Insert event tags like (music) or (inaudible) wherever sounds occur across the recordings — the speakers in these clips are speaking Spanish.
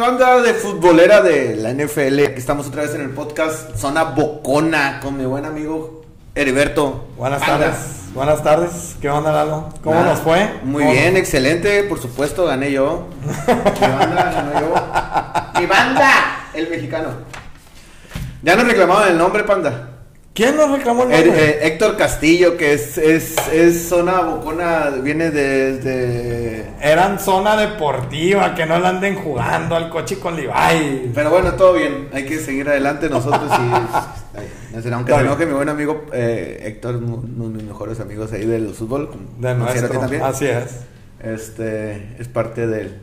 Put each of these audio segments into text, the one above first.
banda de futbolera de la NFL? Aquí estamos otra vez en el podcast Zona Bocona con mi buen amigo Heriberto. Buenas tardes. Buenas tardes. ¿Qué onda, Lalo? ¿Cómo Nada, nos fue? Muy ¿Cómo- bien, excelente. Por supuesto, gané yo. (laughs) Mi banda ganó yo. Mi banda, el mexicano. Ya nos reclamaban el nombre, Panda. ¿Quién nos reclamó el Eh, nombre? eh, Héctor Castillo, que es, es, es zona bocona, viene desde... Eran zona deportiva, que no la anden jugando al coche con Levi. Pero bueno, todo bien, hay que seguir adelante nosotros y... aunque se enoje mi buen amigo eh, Héctor, uno de mis mejores amigos ahí del fútbol. De nuestro. también. Así es. Este, es parte del...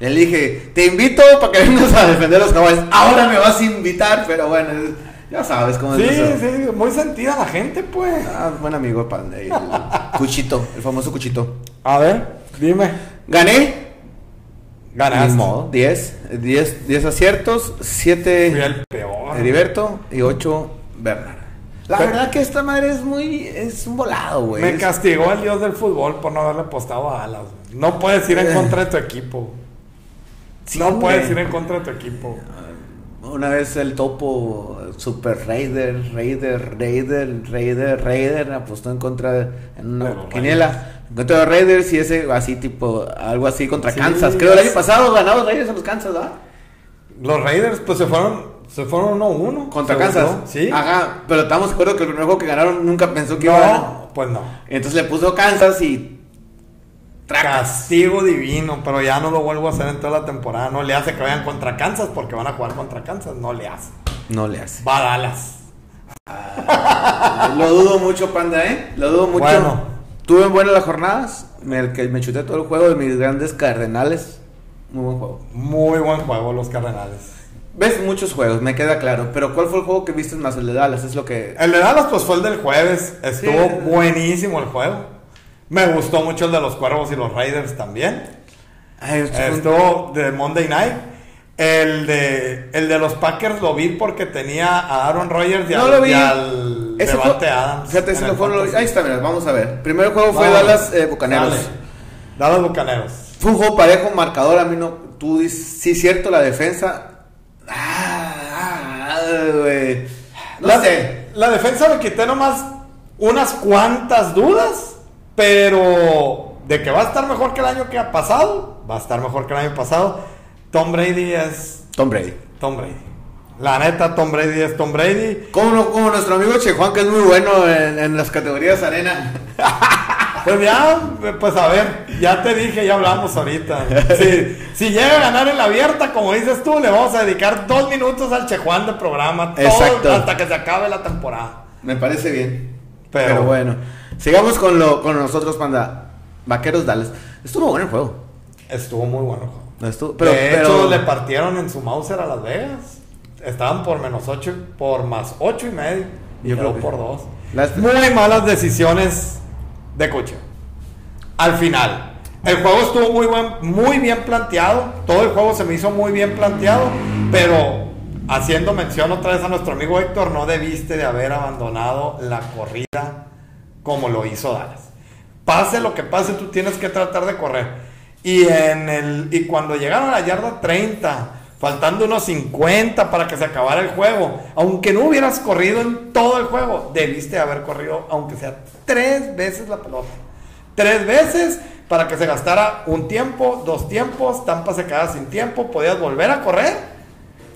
Le dije, te invito para que vengas a defender los caballos. Ahora me vas a invitar, pero bueno, es- ya sabes cómo Sí, es eso. sí, muy sentida la gente, pues. Ah, buen amigo, el Cuchito, el famoso Cuchito. A ver, dime. Gané, Ganaste. Modo, 10, 10, 10 aciertos, 7 Fui el peor. Heriberto y 8 Bernard. La Pero- verdad que esta madre es muy, es un volado, güey. Me castigó el dios del fútbol por no haberle apostado a Alas. No puedes ir en contra de tu equipo. Sí, no puedes ir en contra de tu equipo. Una vez el topo Super Raider, Raider, Raider, Raider, Raider apostó en contra de en una quiniela. En contra de Raiders y ese así tipo, algo así contra Sí, Kansas. Creo el año pasado ganaron los Raiders a los Kansas, ¿verdad? Los Raiders, pues se fueron, se fueron 1-1. Contra Kansas. Sí. Ajá, pero estamos de acuerdo que el primer juego que ganaron nunca pensó que iba a ganar. No, pues no. Entonces le puso Kansas y. Tracas. Castigo divino, pero ya no lo vuelvo a hacer en toda la temporada. No le hace que vayan contra Kansas porque van a jugar contra Kansas. No le hace. No le hace. Va a Dallas. Lo dudo mucho, Panda, ¿eh? Lo dudo mucho. Bueno. Tuve buenas las jornadas. Me, que me chuté todo el juego de mis grandes cardenales. Muy buen juego. Muy buen juego los Cardenales. Ves muchos juegos, me queda claro. Pero ¿cuál fue el juego que viste más? El de Dallas, es lo que. El de Dallas, pues fue el del jueves. Estuvo Sí. buenísimo el juego. Me gustó mucho el de los Cuervos y los Raiders también. Ay, Estuvo de Monday Night. El de, el de los Packers lo vi porque tenía a Aaron Rodgers y, No al, lo vi. y al Ese Devante fue- Adams. Fíjate, ese lo fue- fantasy. Ahí está, mira, vamos a ver. Primer juego fue. Dallas eh, Bucaneros. Dale. Dallas Bucaneros. Fue un juego parejo, marcador. A mí no. Tú dices, sí, cierto, la defensa. Ah, ah. No la, sé. la defensa le quité nomás unas cuantas dudas, pero de que va a estar mejor que el año que ha pasado, va a estar mejor que el año pasado. Tom Brady es Tom Brady. Tom Brady. La neta, Tom Brady es Tom Brady. Como, como nuestro amigo Che Juan, que es muy bueno en, en las categorías arena. (laughs) Pues ya, pues a ver, ya te dije, ya hablamos ahorita. Si, si llega a ganar en la abierta, como dices tú, le vamos a dedicar dos minutos al Chejuan de programa, todo Exacto. hasta que se acabe la temporada. Me parece bien. Pero- Pero, bueno. Sigamos con, lo, con nosotros, Panda. Vaqueros Dallas. Estuvo bueno el juego. Estuvo muy bueno el juego. No estuvo, pero, de pero- hecho, le partieron en su Mauser a Las Vegas. Estaban por menos 8, por más 8 y medio. Y Yo quedó creo que- por 2. Las- Muy malas decisiones de coche. Al final. El juego estuvo muy, buen, muy bien planteado. Todo el juego se me hizo muy bien planteado. Pero haciendo mención otra vez a nuestro amigo Héctor, no debiste de haber abandonado la corrida como lo hizo Dallas. Pase lo que pase, tú tienes que tratar de correr. Y, en el, y cuando llegaron a la yarda 30, faltando unos 50 para que se acabara el juego, aunque no hubieras corrido en todo el juego, debiste haber corrido, aunque sea tres veces la pelota. Tres veces para que se gastara un tiempo, dos tiempos, Tampa se quedaba sin tiempo, podías volver a correr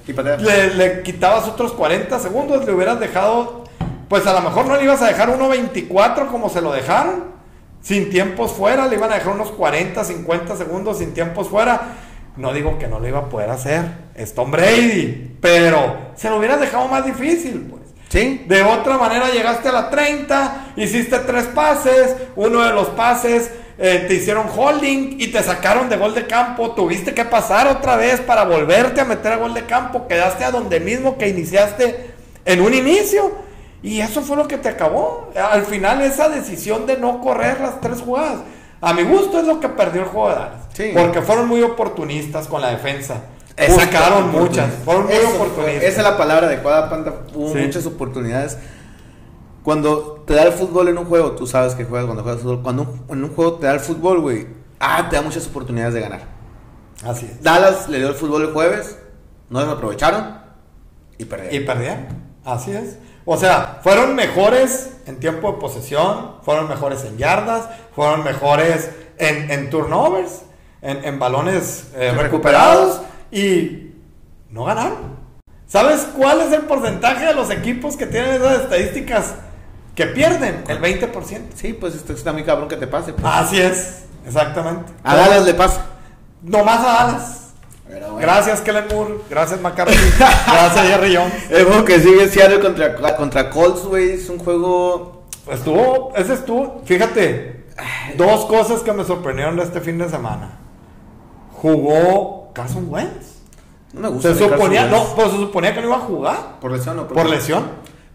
y le, le quitabas otros 40 segundos, le hubieras dejado, pues a lo mejor no le ibas a dejar 1.24 como se lo dejaron, sin tiempos fuera, le iban a dejar unos 40, 50 segundos sin tiempos fuera. No digo que no lo iba a poder hacer, es Tom Brady, pero se lo hubieras dejado más difícil, pues. ¿Sí? De otra manera llegaste a la 30, hiciste tres pases, uno de los pases eh, te hicieron holding y te sacaron de gol de campo, tuviste que pasar otra vez para volverte a meter a gol de campo, quedaste a donde mismo que iniciaste en un inicio y eso fue lo que te acabó. Al final esa decisión de no correr las tres jugadas, a mi gusto es lo que perdió el juego de Dallas, Sí. porque fueron muy oportunistas con la defensa. Exacto, Buscaron muchas, fueron muy Eso oportunistas. Esa es la palabra adecuada, Panda. Hubo Sí. muchas oportunidades. Cuando te da el fútbol en un juego, tú sabes que juegas cuando juegas fútbol. Cuando en un juego te da el fútbol, güey, ah, te da muchas oportunidades de ganar. Así es. Dallas le dio el fútbol el jueves, no lo aprovecharon y perdieron. Y perdieron. Así es. O sea, fueron mejores en tiempo de posesión, fueron mejores en yardas, fueron mejores en, en turnovers, en, en balones eh, recuperados y no ganaron. ¿Sabes cuál es el porcentaje de los equipos que tienen esas estadísticas que pierden? El 20%. Sí, pues esto está muy cabrón que te pase. pues. Así es, exactamente. A Dallas le pasa. Nomás a Dallas. Pero bueno. Gracias, Kellen Moore. Gracias, McCarthy. (laughs) Gracias, Jerry Jones. (laughs) El juego que sigue Seattle contra, contra Colts, güey, es un juego... Estuvo, ese estuvo, fíjate, dos cosas que me sorprendieron de este fin de semana. Jugó Carson Wentz. No me gusta. Se suponía, no, pues se suponía que no iba a jugar Por lesión o por lesión.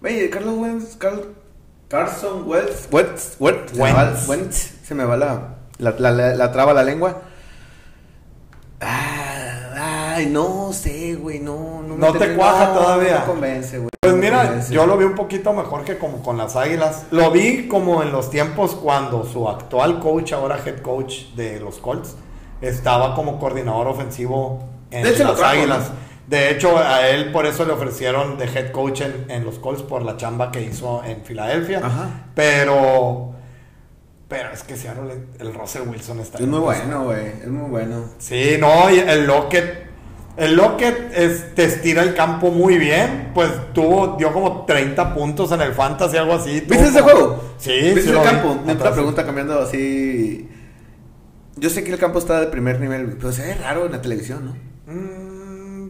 Oye, Carlos Wentz, Carl- Carson Wentz, Wentz, Wentz, se me Wentz. va- Wentz, se me va la, la, la, la- la traba la lengua. Ay, no sé, güey, no, no. me No te cuaja no, todavía. No me convence, güey. Pues no mira, convence. yo lo vi un poquito mejor que como con las Águilas. Lo vi como en los tiempos cuando su actual coach, ahora head coach de los Colts, estaba como coordinador ofensivo en De hecho, lo las trajo, Águilas. De hecho, a él por eso le ofrecieron de head coach en, en los Colts por la chamba que hizo en Filadelfia. Ajá. Pero, pero es que Seattle, el Russell Wilson está Es muy bueno, güey, es muy bueno. Sí, no, y el Lockett. El Lockett es, te estira el campo muy bien. Pues tuvo, dio como 30 puntos en el Fantasy, algo así. ¿Viste ese juego? Sí, ¿Viste sí el lo vi. campo? Otra pregunta cambiando así. Yo sé que el campo está de primer nivel, pero se ve raro en la televisión, ¿no? Mm,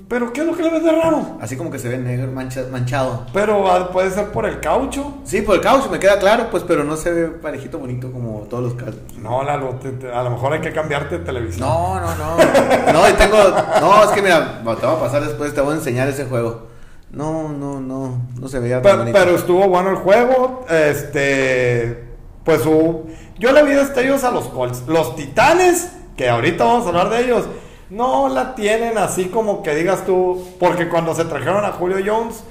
pero ¿qué es lo que le ves de raro? Así como que se ve negro, mancha- manchado. Pero ah, puede ser por el caucho. Sí, por el caucho, me queda claro, pues, pero no se ve parejito bonito como todos los cauchos. No, Lalo, te- te- a lo mejor hay que cambiarte de televisión. No, no, no. No, y tengo. No, es que mira, te voy a pasar después, te voy a enseñar ese juego. No, no, no. No se veía tan Pero, bonito. pero estuvo bueno el juego. Este. Pues hubo- yo le vi destellos a los Colts. Los Titanes, que ahorita vamos a hablar de ellos, no la tienen así como que digas tú. Porque cuando se trajeron a Julio Jones,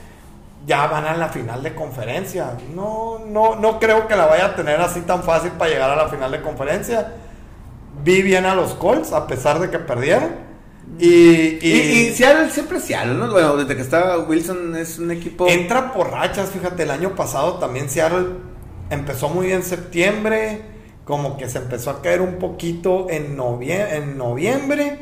ya van a la final de conferencia. No, no, no creo que la vaya a tener así tan fácil para llegar a la final de conferencia. Vi bien a los Colts, a pesar de que perdieron. Y, Y, y Seattle siempre Seattle, ¿no? Bueno, desde que estaba Wilson es un equipo. Entra por rachas, fíjate, el año pasado también Seattle empezó muy bien en septiembre, como que se empezó a caer un poquito en, novie- en noviembre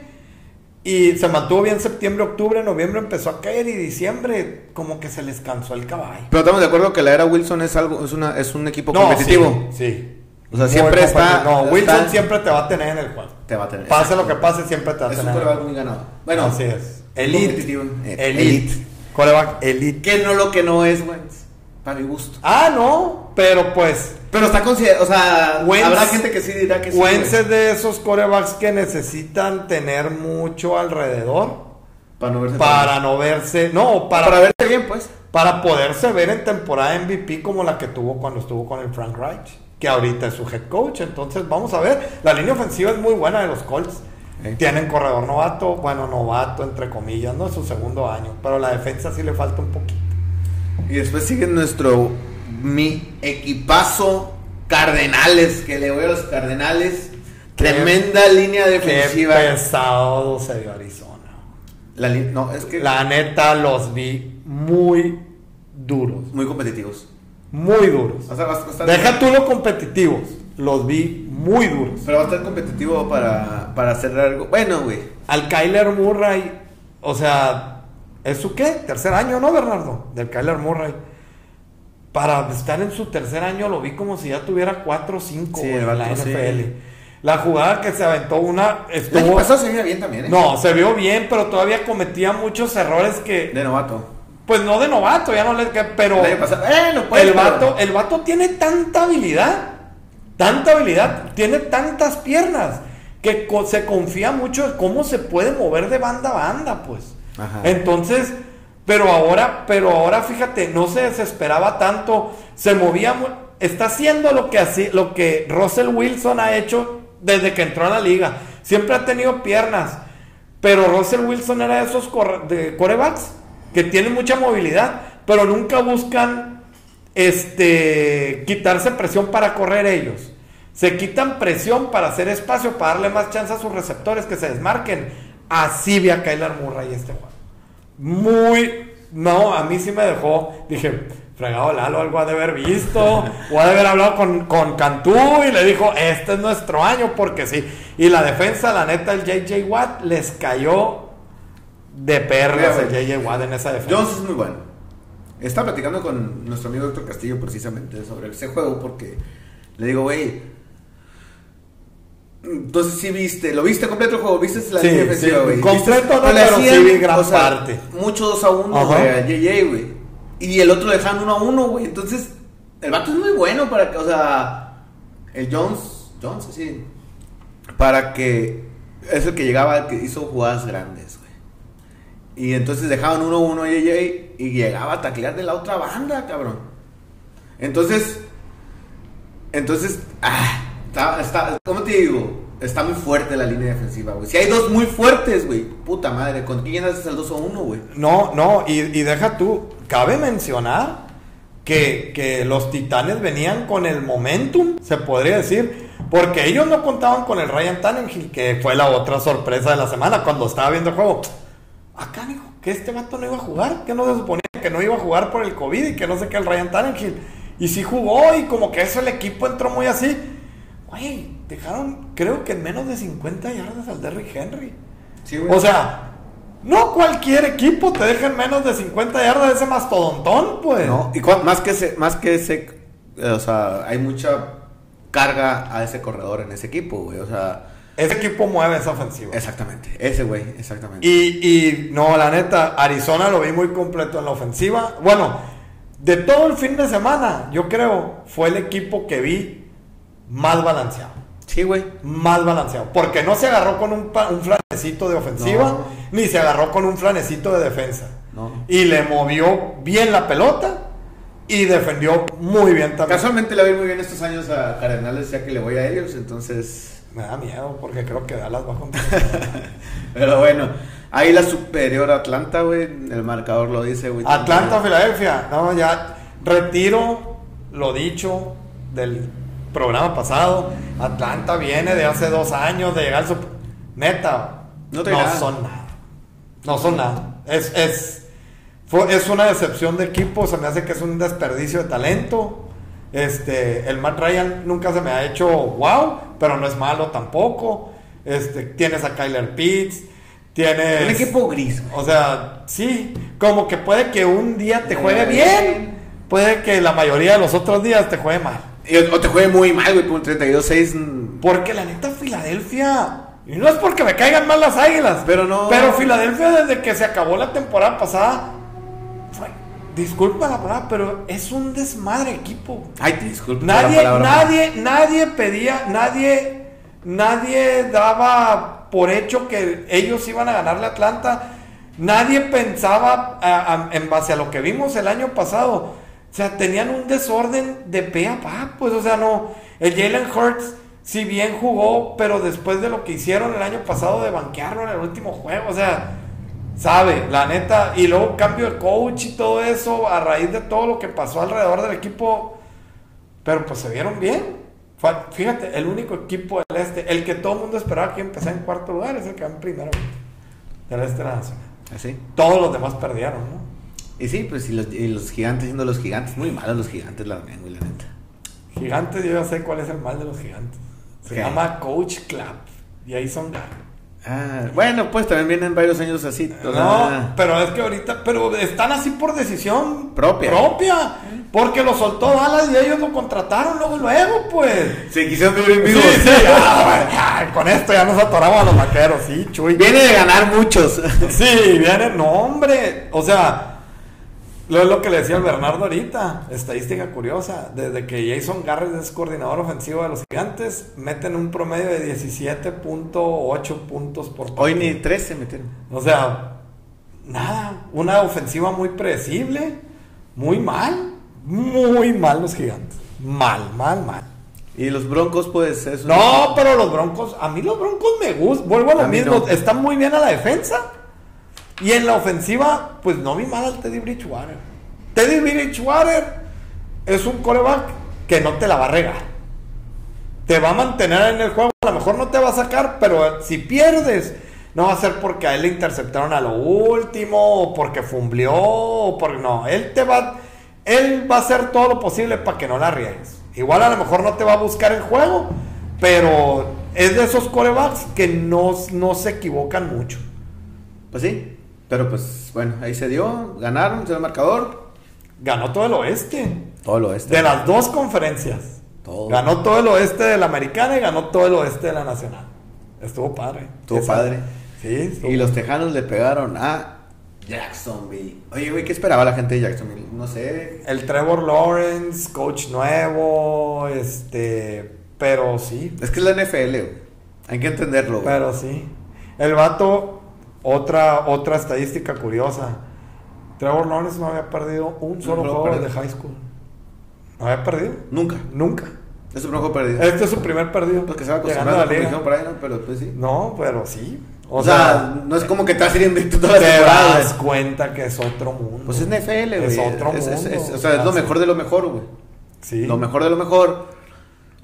y se mantuvo bien septiembre, octubre, noviembre empezó a caer y diciembre como que se les cansó el caballo. Pero estamos de acuerdo que la era Wilson es algo, es una, es un equipo competitivo. Sí, sí. O sea, Muy siempre está-. No, Wilson está- siempre te va a tener en el juego. Te va a tener. Pase lo que pase, siempre te va a Es un tener. coreback muy ganado. Bueno, Así es. Elite. Elite. Eh, Elite. elite. Coreback elite. Que no lo que no es, Wentz. Para mi gusto. Ah, no, pero pues Pero está considerado, o sea, Wentz- habrá gente que sí dirá que sí. Wentz es de esos corebacks que necesitan tener mucho alrededor Para no verse para no verse, no, para, para, verse bien, pues. para poderse ver en temporada MVP como la que tuvo cuando estuvo con el Frank Reich, que ahorita es su head coach. Entonces, vamos a ver, la línea ofensiva es muy buena de los Colts. Tienen corredor novato, bueno, novato entre comillas, no es su segundo año, pero la defensa sí le falta un poquito. Y después sigue nuestro mi equipazo Cardenales, que le voy a los Cardenales. Tremenda línea defensiva. Qué pesado se dio Arizona. La no, es que La neta los vi muy duros. muy competitivos. Muy duros. O sea, va a estar- Deja tú los competitivos. Los vi muy duros. Pero va a estar competitivo para, para cerrar algo. Bueno, güey. Al Kyler Murray, o sea, ¿es su qué? Tercer año, ¿no, Bernardo? Del Kyler Murray. Para estar en su tercer año lo vi como si ya tuviera 4 o 5 Sí, en la sí. NFL. La jugada que se aventó una estuvo... pasado se veía bien también, ¿eh? No, se vio bien, pero todavía cometía muchos errores que... De novato. Pues no de novato, ya no le... Pero... El pues. el pero- vato, el vato tiene tanta habilidad, tanta habilidad, tiene tantas piernas que se confía mucho en cómo se puede mover de banda a banda, pues. Entonces, pero ahora, pero ahora fíjate, no se desesperaba tanto, se movía, está haciendo lo que así, lo que Russell Wilson ha hecho desde que entró a la liga. Siempre ha tenido piernas, pero Russell Wilson era de esos corebacks que tienen mucha movilidad, pero nunca buscan este quitarse presión para correr ellos. Se quitan presión para hacer espacio, para darle más chance a sus receptores que se desmarquen. Así vi a Kyler Murray este juego. Muy, no, a mí sí me dejó, dije, fregado Lalo, algo ha de haber visto, o ha de haber hablado con, con Cantú y le dijo, este es nuestro año, porque sí. Y la defensa, la neta, el JJ Watt les cayó de perlas el JJ Watt en esa defensa. Jones es muy bueno. Estaba platicando con nuestro amigo Doctor Castillo precisamente sobre ese juego porque le digo, güey, entonces sí viste, ¿lo viste completo el juego? ¿Viste la Sí, sí, güey? completo no, pero sí vi gran o sea, parte. Mucho 2 a 1, Ajá. güey, a JJ, güey. Y el otro le dejaban 1 a 1, güey. Entonces, el vato es muy bueno para que, o sea, el Jones, Jones, sí. Para que, es el que llegaba, que hizo jugadas grandes, güey. Y entonces dejaban 1 a 1 a JJ y llegaba a taclear de la otra banda, cabrón. Entonces, entonces, ah, está, ¿cómo te digo? Está muy fuerte la línea defensiva, güey. Si hay dos muy fuertes, güey, puta madre, ¿con quién haces el 2 a 1, güey? No, no, y, deja tú, cabe mencionar que, que los titanes venían con el momentum, se podría decir, porque ellos no contaban con el Ryan Tannehill, que fue la otra sorpresa de la semana cuando estaba viendo el juego. Acá, dijo que este vato no iba a jugar, que no se suponía que no iba a jugar por el COVID y que no sé qué el Ryan Tannehill. Y sí jugó y como que eso el equipo entró muy así. Güey, dejaron, creo que en menos de 50 yardas al Derrick Henry. Sí, O sea, no cualquier equipo te deja en menos de 50 yardas ese mastodontón, pues. No, y más que ese, más que ese, eh, o sea, hay mucha carga a ese corredor en ese equipo, güey. O sea, Ese equipo mueve esa ofensiva. exactamente, ese güey, exactamente. Y, y no, la neta, Arizona lo vi muy completo en la ofensiva. Bueno, de todo el fin de semana, yo creo, fue el equipo que vi más balanceado. sí, güey. Más balanceado. Porque no se agarró con un, flanecito de ofensiva, No. ni se agarró con un flanecito de defensa. No. Y le movió bien la pelota y defendió muy bien también. Casualmente le voy muy bien estos años a Cardenales, ya que le voy a ellos, entonces. Me da miedo porque creo que Dallas va a. (laughs) Pero bueno, ahí la superior Atlanta, güey. El marcador lo dice, güey. Atlanta, Filadelfia. No, ya retiro lo dicho del programa pasado. Atlanta viene de hace dos años de llegar al Super- Neta, No no, son nada. No son nada. Es, es, fue- es una decepción de equipo. Se me hace que es un desperdicio de talento. Este, el Matt Ryan nunca se me ha hecho wow, pero no es malo tampoco. Este, tienes a Kyler Pitts, tienes Un equipo gris, o sea, sí, como que puede que un día te juegue Eh. bien, puede que la mayoría de los otros días te juegue mal. O te juegue muy mal, güey, por un 32-6. mm, Porque la neta Filadelfia, y no es porque me caigan mal las águilas, Pero no. pero Filadelfia desde que se acabó la temporada pasada, fue- disculpa la palabra, pero es un desmadre equipo. Ay, te disculpo. por Nadie, la palabra, nadie, nadie pedía, nadie, nadie daba por hecho que ellos iban a ganarle a Atlanta. Nadie pensaba a- a- en base a lo que vimos el año pasado. O sea, tenían un desorden de pe a pa, pues, o sea, no. El Jalen Hurts, si bien jugó, pero después de lo que hicieron el año pasado de banquearlo en el último juego, o sea, sabe, la neta. Y luego cambio de coach y todo eso, a raíz de todo lo que pasó alrededor del equipo. Pero pues se vieron bien. Fíjate, el único equipo del este, el que todo el mundo esperaba que empezara en cuarto lugar, es el que va en primero. Del este de la nacional. Así. Todos los demás perdieron, ¿no? Y sí, pues y los, y los gigantes siendo los gigantes. Muy malos los gigantes, la verdad, güey, la neta. Gigantes, yo ya sé cuál es el mal de los gigantes. Se ¿Qué? llama Coach Club. Y ahí son. Ah, bueno, pues también vienen varios años así. sea, No, pero es que ahorita, pero están así por decisión Propia. propia. Porque lo soltó Dallas y ellos lo contrataron luego, luego, pues. Se quisieron vivir en Sí, sí, ya, bueno, ya, con esto ya nos atoramos a los vaqueros, sí, Chuy. Viene de ganar muchos. Sí, viene, no, hombre. O sea, lo es lo que le decía el Bernardo ahorita. Estadística curiosa. Desde que Jason Garrett es coordinador ofensivo de los gigantes, meten un promedio de 17.8 puntos por Hoy partido. ni tres se metieron. O sea, nada. Una ofensiva muy predecible. Muy mal. Muy mal los gigantes. Mal, mal, mal. Y los broncos, pues eso. No, pero los Broncos, a mí los Broncos me gustan. Vuelvo a lo A mismo. no. Están muy bien a la defensa. Y en la ofensiva, pues no vi mal al Teddy Bridgewater. Teddy Bridgewater es un coreback que no te la va a regar. Te va a mantener en el juego. A lo mejor no te va a sacar, pero si pierdes, No va a ser porque a él le interceptaron a lo último, o porque fumbleó, o porque no. Él te va, él va a hacer todo lo posible para que no la riegues. Igual a lo mejor no te va a buscar el juego, pero es de esos corebacks que no, no se equivocan mucho. Pues sí, pero pues bueno, ahí se dio, ganaron, se dio el marcador. Ganó todo el oeste. Todo lo este. De las dos conferencias. Todo. Ganó todo el oeste de la americana y ganó todo el oeste de la nacional. Estuvo padre. Estuvo Esa- padre. Sí, estuvo- Y los tejanos le pegaron a Jacksonville. Oye, güey, ¿qué esperaba la gente de Jacksonville? No sé. El Trevor Lawrence, coach nuevo, este, pero sí, Es que es la NFL, güey. Hay que entenderlo, güey. pero sí. El vato, otra, otra estadística curiosa. Trevor Lawrence no había perdido un solo juego juego de high school. No había perdido. Nunca. Nunca. Es un juego perdido. Este es su primer perdido. Pues que se va llegando a la liga. dijeron por ahí, ¿no? Pero pues sí. No, pero sí. O, sea, no es como que a ir invicto toda la te das cuenta que es otro mundo. Pues es NFL, güey. Es otro Es- mundo. es- o sea, es lo mejor de lo mejor, güey. Sí. Lo mejor de lo mejor.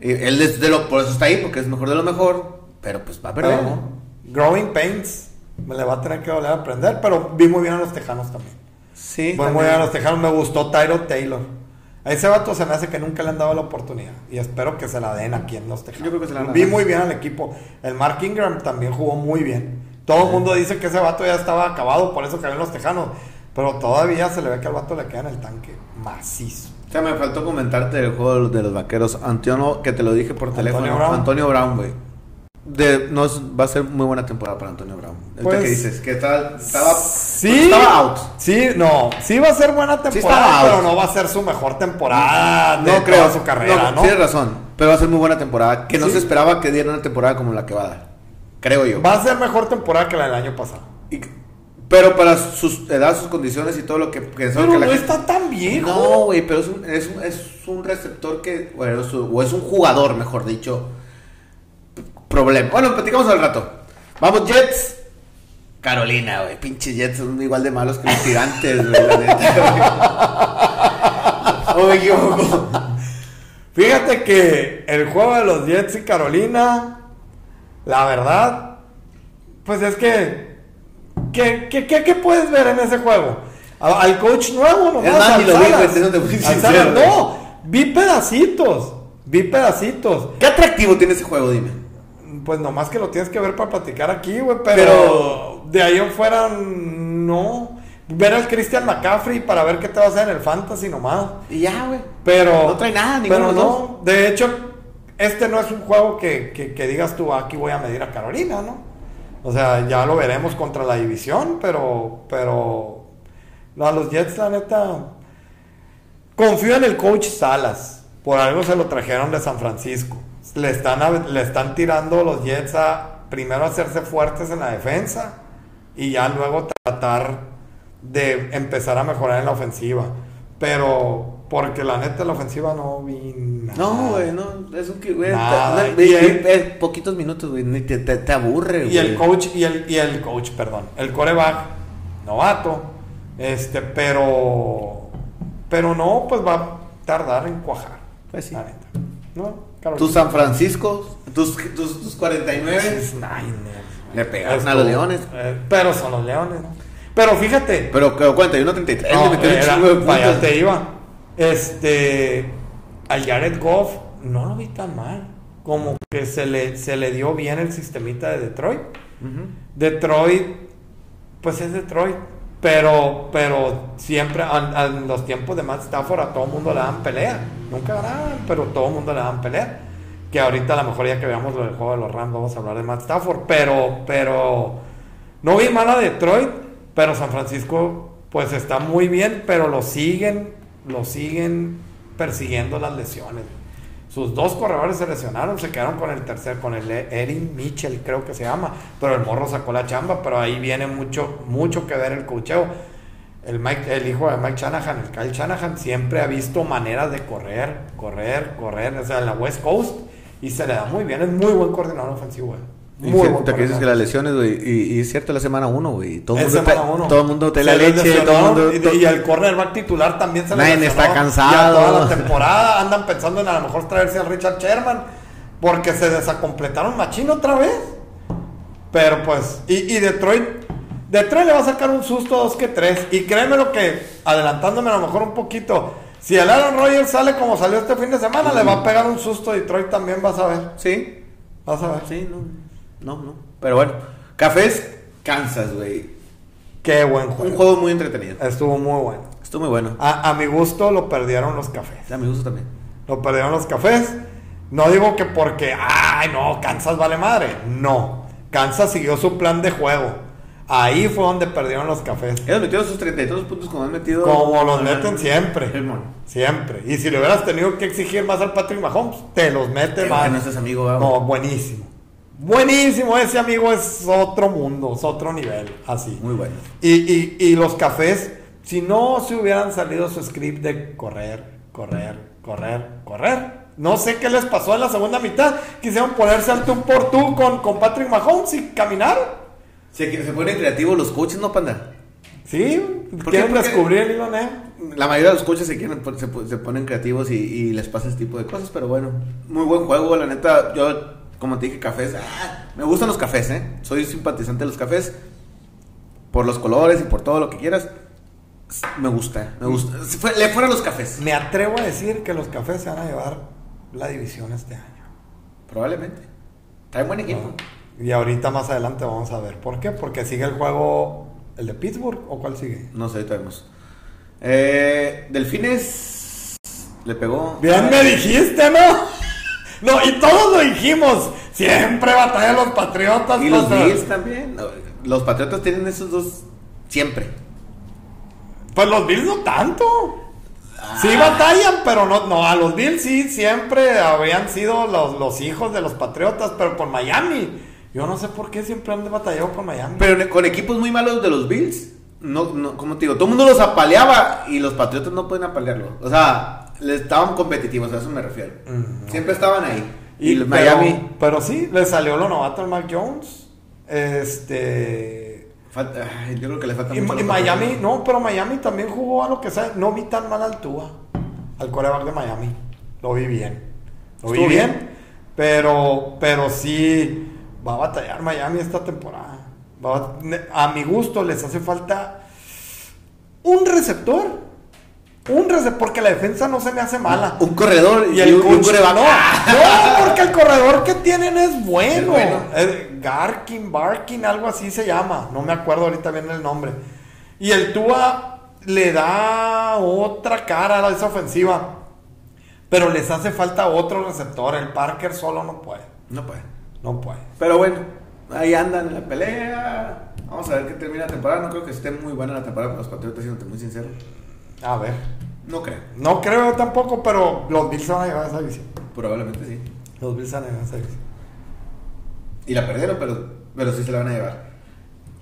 Y él es de lo, por eso está ahí, porque es mejor de lo mejor. Pero pues va a perder, ¿no? Growing Pains. Me le va a tener que volver a aprender, pero vi muy bien a los tejanos también. Sí. Vi muy bien a los tejanos. Me gustó Tyro Taylor. A ese vato se me hace que nunca le han dado la oportunidad. Y espero que se la den aquí en los tejanos. Yo creo que se la Vi muy bien al equipo. El Mark Ingram también jugó muy bien. Todo el mundo dice que ese vato ya estaba acabado, por eso cayó en los tejanos. Pero todavía se le ve que al vato le queda en el tanque macizo. O sea, me faltó comentarte del juego de los vaqueros. Antonio, que te lo dije por Antonio teléfono. Brown. Antonio Brown, güey. De, no, es- va a ser muy buena temporada para Antonio Brown. Pues, que dices estaba, estaba, Sí. estaba out. Sí, no. Sí va a ser buena temporada, pero no va a ser su mejor temporada de No creo. su carrera, ¿no? Tienes razón. Pero va a ser muy buena temporada. Que no Sí. se esperaba que diera una temporada como la que va a dar. Creo yo. Va a ser mejor temporada que la del año pasado. Y- pero para sus edad, sus condiciones y todo lo que pensó Pero que la no gente- está tan viejo. No, güey, pero es un, es, un, es un receptor que. Bueno, es un- o es un jugador, mejor dicho. Problema. Bueno, platicamos al rato. Vamos, Jets. Carolina, güey. Pinche Jets son igual de malos que los gigantes, güey, la neta, güey. No me equivoco. Fíjate que el juego de los Jets y Carolina, la verdad, pues es que. ¿Qué, qué, qué- qué puedes ver en ese juego? A- al coach nuevo, nomás. Más, al lo Salas. sincero, güey. No, vi pedacitos. Vi pedacitos. ¿Qué atractivo tiene ese juego, dime? Pues nomás que lo tienes que ver para platicar aquí, güey. Pero, Pero- de ahí en fuera, no. Ver al Christian McCaffrey para ver qué te va a hacer en el fantasy nomás. Y ya, güey. Pero. No trae nada, ninguno Pero no. De hecho, este no es un juego que, que- que digas tú, aquí voy a medir a Carolina, ¿no? O sea, ya lo veremos contra la división, pero. Pero. A los Jets, la neta. Confío en el coach Salas. Por algo se lo trajeron de San Francisco. Le están, le están tirando los Jets a primero hacerse fuertes en la defensa y ya luego tratar de empezar a mejorar en la ofensiva. Pero porque la neta la ofensiva no vi nada. No, güey, no. Es un que, güey. Nada, te- y ve- el- ve- poquitos minutos, güey. ni Te, te, te aburre, güey. Y el coach, y el, y el coach, perdón, el coreback, novato, este, pero, pero no, pues va a tardar en cuajar. Pues sí. La neta. ¿No? Carolina. Tus San Francisco, tus, tus, tus 49. Tus Niners. Le pegaron a los leones. eh, pero son los leones, ¿no? Pero fíjate. Pero que 41 33. no, un era- chingo de para allá te iba. Este, al Jared Goff no lo vi tan mal. Como que se le, se le dio bien el sistemita de Detroit. Detroit, pues es Detroit. Pero, pero siempre, en los tiempos de Matt Stafford, a todo el mundo le dan pelea. Nunca ganaban, pero todo el mundo le dan pelea. Que ahorita, a lo mejor, ya que veamos lo del juego de los Rams, vamos a hablar de Matt Stafford. Pero, pero, no vi mal a Detroit, pero San Francisco, pues está muy bien, pero lo siguen, lo siguen persiguiendo las lesiones. Sus dos corredores se lesionaron, se quedaron con el tercer, con el Erin Mitchell, creo que se llama, pero el morro sacó la chamba, pero ahí viene mucho, mucho que ver el cocheo. El, Mike, el hijo de Mike Shanahan, el Kyle Shanahan, siempre ha visto maneras de correr, correr, correr, o sea, en la West Coast, y se le da muy bien, es muy buen coordinador ofensivo, güey. Muy cierto buen que dices que las lesiones, güey. Y, y es cierto, la semana 1, güey. Todo el mundo, uno. todo el mundo te la leche. Todo el mundo. y, el cornerback titular también se Nadie está cansado. Ya toda la temporada andan pensando en a lo mejor traerse al Richard Sherman porque se desacompletaron machín otra vez. Pero pues, y, y Detroit, Detroit le va a sacar un susto dos que tres. Y créeme lo que, adelantándome a lo mejor un poquito, si el Aaron Rodgers sale como salió este fin de semana, le va a pegar un susto a Detroit también, vas a ver. Sí, Vas a ver. sí, no, no, no. Pero bueno, Cafés, Kansas, güey. Qué buen Un juego. juego muy entretenido. Estuvo muy bueno. Estuvo muy bueno. A, a mi gusto lo perdieron los cafés. A mi gusto también. Lo perdieron los cafés. No digo que porque, ay, no, Kansas vale madre. No. Kansas siguió su plan de juego. Ahí fue donde perdieron los cafés. Ellos metieron sus 32 puntos como han metido. Como los meten siempre. Siempre. Y si le hubieras tenido que exigir más al Patrick Mahomes, te los mete más. bueno ese amigo, ¿verdad? No, buenísimo. Buenísimo. Ese amigo es otro mundo, es otro nivel. Así. Muy bueno. Y, y, y los cafés, si no se hubieran salido su script de correr, correr, correr, correr. No sé qué les pasó en la segunda mitad. Quisieron ponerse al tú por tú con, con Patrick Mahomes y caminar. Se, se ponen creativos los coaches, ¿no, panda? Sí, ¿Por quieren descubrir el hilo. La mayoría de los coaches se, quieren, se, se ponen creativos y, y les pasa ese tipo de cosas, pero bueno, muy buen juego, la neta, yo, como te dije, cafés, ah, me gustan los cafés, ¿eh? Soy simpatizante de los cafés, por los colores y por todo lo que quieras, me gusta, me gusta, Si fue- le fueron los cafés, Me atrevo a decir que los cafés se van a llevar la división este año. probablemente, traen buen equipo. Y ahorita más adelante vamos a ver por qué. Porque sigue el juego, el de Pittsburgh o cuál sigue. No sé, vemos. Eh, Delfines, le pegó. Bien me dijiste, ¿no? No, y todos lo dijimos. Siempre batallan los patriotas. Y los Bills también, los Patriotas tienen esos dos siempre. Pues los Bills no tanto. Ah. Sí batallan, pero no, no, a los Bills sí siempre habían sido los, los hijos de los Patriotas, pero con Miami. Yo no sé por qué siempre han batallado con Miami. Pero con equipos muy malos de los Bills, no, no, como te digo, todo el mundo los apaleaba y los Patriotas no pueden apalearlo. O sea, le estaban competitivos, a eso me refiero. Mm, Siempre estaban ahí. Y, los pero- Miami, Pero sí, le salió lo novato al Mac Jones. Este. falta- yo creo que le falta Y, mucho. Miami, no, pero Miami también jugó a lo que sea. No vi tan mal al Tua, al coreback de Miami. Lo vi bien. Lo vi bien. bien. Pero, pero sí va a batallar Miami esta temporada. Va a, ne- a mi gusto les hace falta un receptor. Un receptor, porque la defensa no se me hace mala. Un corredor y, Y el un, y un coreback. no, (laughs) no, porque el corredor que tienen es bueno. Es bueno. Eh, Garkin, Barkin, algo así se llama. No me acuerdo ahorita bien el nombre. Y el Tua le da otra cara a esa ofensiva. Pero les hace falta otro receptor. El Parker solo no puede. No puede. No puede. Pero bueno, ahí andan en la pelea. Vamos a ver qué termina la temporada. No creo que esté muy buena la temporada para los Patriotas, siéndote muy sincero. A ver. No creo. No creo tampoco, pero los Bills se van a llevar esa división. Probablemente sí. Los Bills se van a llevar esa división. Y la perdieron, pero, pero sí se la van a llevar.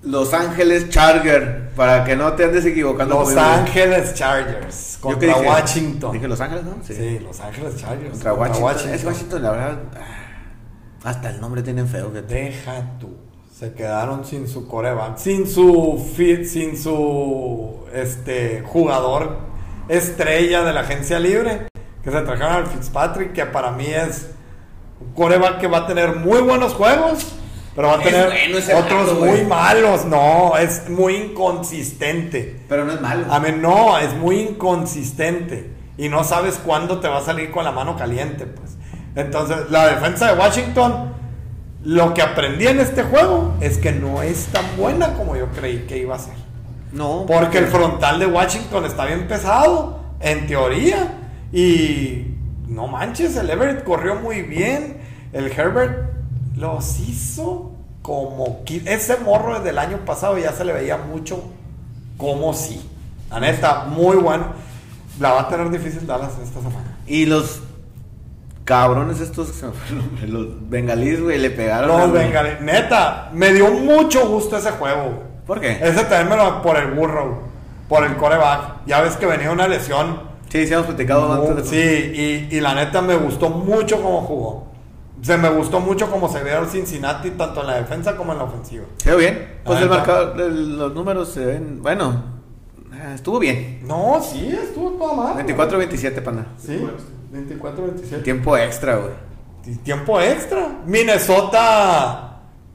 Los Ángeles Charger, para que no te andes equivocando. Los. Ángeles Chargers contra que dije- Washington. Dije Los Ángeles, ¿no? Sí. Los Ángeles Chargers. Contra Washington. Es Washington, la verdad. ah, Hasta el nombre tienen feo. fíjate. Deja tú. Se quedaron sin su coreback, sin su fit, sin su este jugador estrella de la agencia libre. Que se trajeron al Fitzpatrick, que para mí es un coreback que va a tener muy buenos juegos, pero va a Es tener bueno otros muy güey. malos. No, es muy inconsistente. Pero no es malo. A mí no, es muy inconsistente. Y no sabes cuándo te va a salir con la mano caliente, pues. Entonces, la defensa de Washington, lo que aprendí en este juego es que no es tan buena como yo creí que iba a ser. No. Porque el frontal de Washington está bien pesado, en teoría. Y no manches, el Everett corrió muy bien. El Herbert los hizo como... Ese morro desde el año pasado ya se le veía mucho como sí. La neta, muy bueno. La va a tener difícil Dallas esta semana. Y los cabrones estos, se me fue el nombre, los bengalíes, güey, le pegaron. Los Bengalíes. Neta, me dio mucho gusto ese juego. ¿Por qué? Ese también me lo por el burro, por el coreback. Ya ves que venía una lesión Sí, sí, hemos platicado antes de. Sí, y, y la neta me gustó mucho cómo jugó. Se me gustó mucho cómo se vio el Cincinnati, tanto en la defensa como en la ofensiva. Se bien. Pues el marcador, el- los números se ven. Bueno, ah, estuvo bien. No, sí, estuvo toda mal. 24-27, panda. Sí, 24-27. Tiempo extra, güey. Tiempo extra. Minnesota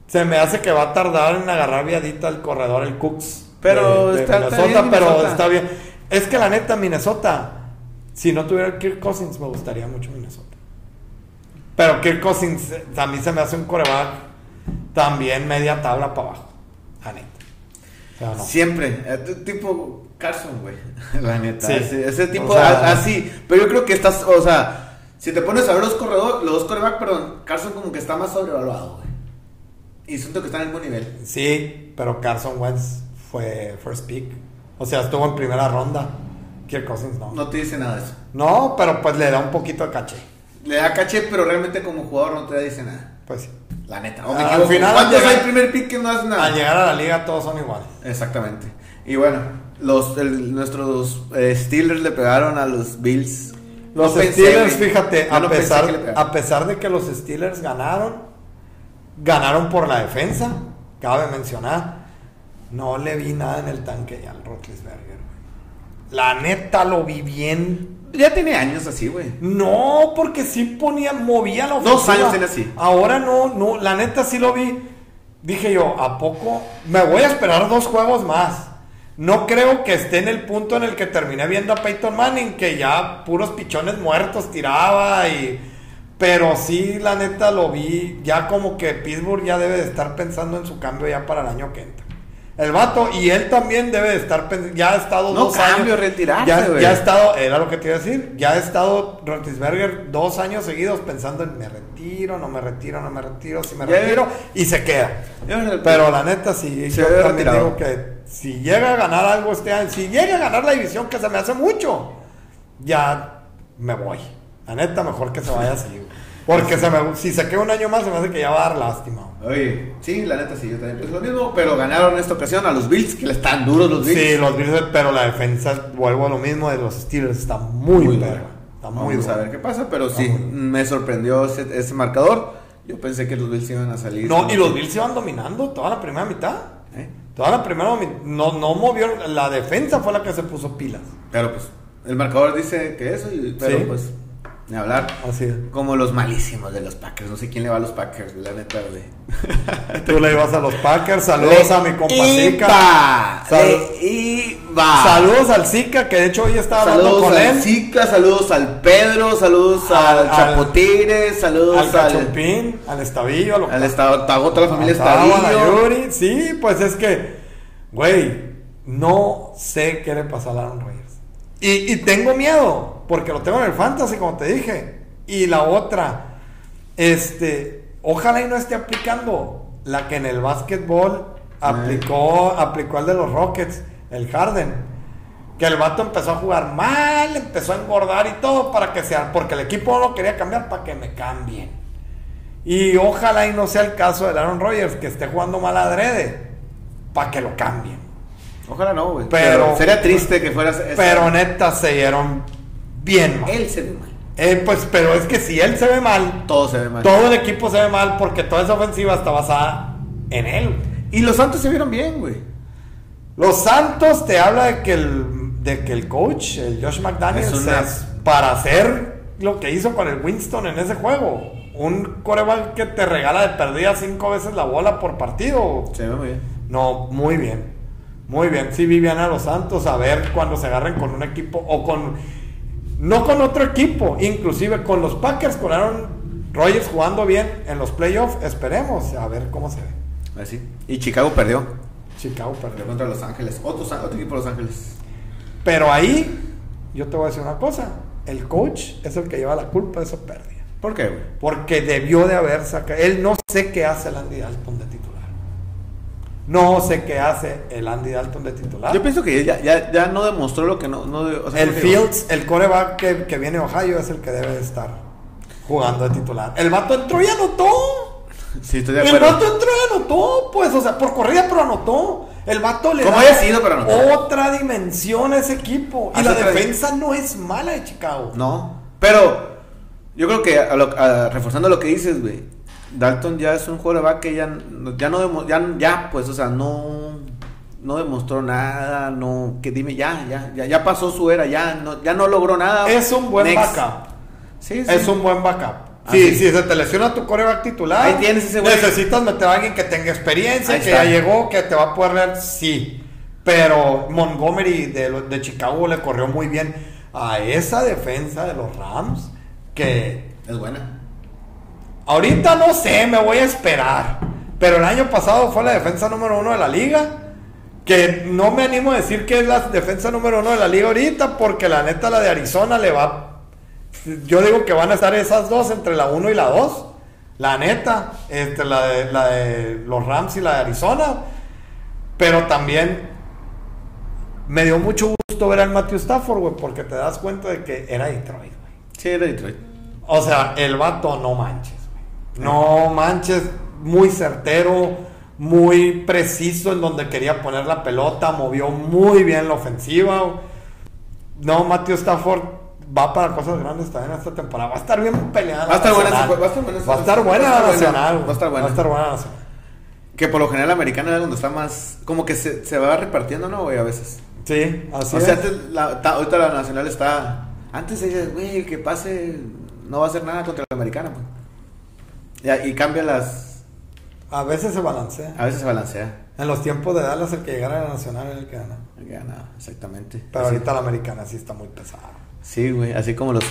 Se me hace que va a tardar en agarrar viadita el corredor, el Cooks. Pero de- de está- está Minnesota, bien pero Minnesota. está bien. Es que la neta, Minnesota, si no tuviera Kirk Cousins, me gustaría mucho Minnesota. Pero Kirk Cousins a mí se me hace un coreback también media tabla para abajo. La neta. O sea, no. Siempre, eh, tipo Carson, güey. (laughs) La neta. Sí. Ese, ese tipo O sea- así. Pero yo creo que estás, o sea, si te pones a ver los corredores, los dos coreback, perdón, Carson como que está más sobrevaluado, güey. Y siento que están en el mismo nivel. Sí, pero Carson Wentz fue first pick. O sea, estuvo en primera ronda. Kirk Cousins no. No te dice nada de eso. No, pero pues le da un poquito de caché. Le da caché, pero realmente como jugador no te dice nada. Pues sí. La neta. O Al final, ¿Cuántos llegar- hay primer pick que no hacen nada? Al llegar a la liga todos son iguales. Exactamente. Y bueno, los, el- nuestros eh, Steelers le pegaron a los Bills. Los No Steelers, fíjate, a no pesar, a pesar de que los Steelers ganaron, ganaron por la defensa, cabe mencionar, no le vi nada en el tanque ya al Roethlisberger. La neta lo vi bien. Ya tiene años así, güey. No, porque sí ponía, movía la ofensiva. Dos años tiene así. Ahora no, no, la neta sí lo vi. Dije yo, ¿a poco? Me voy a esperar dos juegos más. No creo que esté en el punto en el que terminé viendo a Peyton Manning, que ya puros pichones muertos tiraba y... Pero sí, la neta lo vi, ya como que Pittsburgh ya debe de estar pensando en su cambio ya para el año que entra. El vato, y él también debe de estar pensando, ya ha estado No dos cambio, años. retirarse, ya, ya ha estado, era lo que te iba a decir, ya ha estado Roethlisberger dos años seguidos pensando en me retiro, no me retiro, no me retiro, si me Ya- retiro, y se queda. Pero la neta, sí, Se yo también digo que si llega a ganar algo este año, si llega a ganar la división, que se me hace mucho, ya me voy. La neta, mejor que se vaya así. Porque se me, si se queda un año más, se me hace que ya va a dar lástima. Oye, sí, la neta sí, yo también pienso lo mismo, pero ganaron en esta ocasión a los Bills, que le están duros los Bills. Sí, los Bills, pero la defensa, vuelvo a lo mismo de los Steelers, está muy, Muy perra. Está muy Vamos a ver qué pasa, pero sí, me sorprendió ese, ese marcador. Yo pensé que los Bills iban a salir. No, y los Bills iban dominando toda la primera mitad. ¿Eh? Toda la primera. No, no movió. La defensa fue la que se puso pilas. Pero pues, el marcador dice que eso, y- pero Sí. pues, ni hablar. Así es. Como los malísimos de los Packers. No sé quién le va a los Packers, la neta, güey. (laughs) Tú le ibas a los Packers. Saludos a mi compa Zika. Saludos al Zika, que de hecho hoy estaba hablando Saludos con al él. Zika, saludos al Pedro, saludos Al- al, al- saludos Al al, al Estabillo, a lo al estado, a toda la familia Estaban a. Yuri. Sí, pues es que, güey, no sé qué le pasó a Aaron Rodgers. Y, y tengo miedo, porque lo tengo en el fantasy, como te dije. Y la otra, este, ojalá y no esté aplicando la que en el básquetbol aplicó, aplicó el de los Rockets, el Harden. Que el vato empezó a jugar mal, empezó a engordar y todo para que sea, porque el equipo no lo quería cambiar para que me cambien. Y ojalá y no sea el caso de Aaron Rodgers, que esté jugando mal adrede, para que lo cambien. Ojalá no, güey. Pero- Pero, sería triste que fueras. Pero neta se dieron bien mal. él se ve mal. Eh, pues, pero es que si él se ve mal, Todo se ve mal. todo el equipo se ve mal porque toda esa ofensiva está basada en él. Y los Santos se vieron bien, güey. Los Santos te habla de que el, de que el coach, el Josh McDaniels, Es una- es para hacer lo que hizo con el Winston en ese juego. Un coreback que te regala de perdida cinco veces la bola por partido. Se ve muy bien. No, muy bien. Muy bien. Sí, Viviana los Santos a ver cuando se agarren con un equipo o con. No con otro equipo, inclusive con los Packers, con Aaron Rodgers jugando bien en los playoffs. Esperemos a ver cómo se ve. Así. Y Chicago perdió. Chicago perdió. Perdió contra Los Ángeles. Otro, otro equipo de Los Ángeles. Pero ahí, yo te voy a decir una cosa: el coach es el que lleva la culpa de esa pérdida. ¿Por qué, güey? Porque debió de haber sacado. Él no sé qué hace el Andy Dalton. No sé qué hace el Andy Dalton de titular. Yo pienso que ya, ya, ya no demostró lo que no. no o sea, El. Fields, el coreback que, que viene de Ohio, es el que debe de estar jugando de titular. El vato entró y anotó. Sí, estoy de El acuerdo. vato entró y anotó, pues, o sea, por corrida, pero anotó. El vato le Como da haya sido, pero anotó. otra dimensión a ese equipo. Y Hace la defensa no es mala de Chicago. No. Pero yo creo que a lo- a- reforzando lo que dices, güey. Dalton ya es un jugador que ya, ya no ya, ya pues, o sea, no no demostró nada, no que dime ya, ya, ya, ya pasó su era, ya no, ya no logró nada. Es un buen Next. backup. Sí, sí. Es un buen backup. Sí, Así. si se te lesiona tu coreback titular, Ahí tienes ese güey. necesitas meter a alguien que tenga experiencia, Ahí que está. ya llegó, que te va a poder leer, sí. Pero Montgomery de, de Chicago le corrió muy bien a esa defensa de los Rams, que Es buena. Ahorita no sé, me voy a esperar. Pero el año pasado fue la defensa número uno de la liga. Que no me animo a decir que es la defensa número uno de la liga ahorita, porque la neta la de Arizona le va. Yo digo que van a estar esas dos entre la 1 y la 2. La neta, entre la de, la de los Rams y la de Arizona. Pero también me dio mucho gusto ver al Matthew Stafford, güey, porque te das cuenta de que era Detroit, güey. Sí, era Detroit. O sea, el vato no manches. No manches, muy certero, muy preciso en donde quería poner la pelota, movió muy bien la ofensiva. No, Matthew Stafford va para cosas grandes también esta temporada. Va a estar bien peleada. Va a estar buena va a estar buena Va a estar buena la nacional. Va a estar buena. Va a estar buena nacional. Que por lo general la americana es donde está más. Como que se, se va repartiendo, ¿no, güey? A veces. Sí, así o sea, es. antes la, ta- ahorita la nacional está. Antes ella, güey, que pase. No va a hacer nada contra la americana, pues. Ya, y cambia las. A veces se balancea. A veces se balancea. En los tiempos de Dallas, el que llegara a la nacional era el que gana. Ya, nada, exactamente. Pero Así- ahorita la americana sí está muy pesada. Sí, güey, así como los.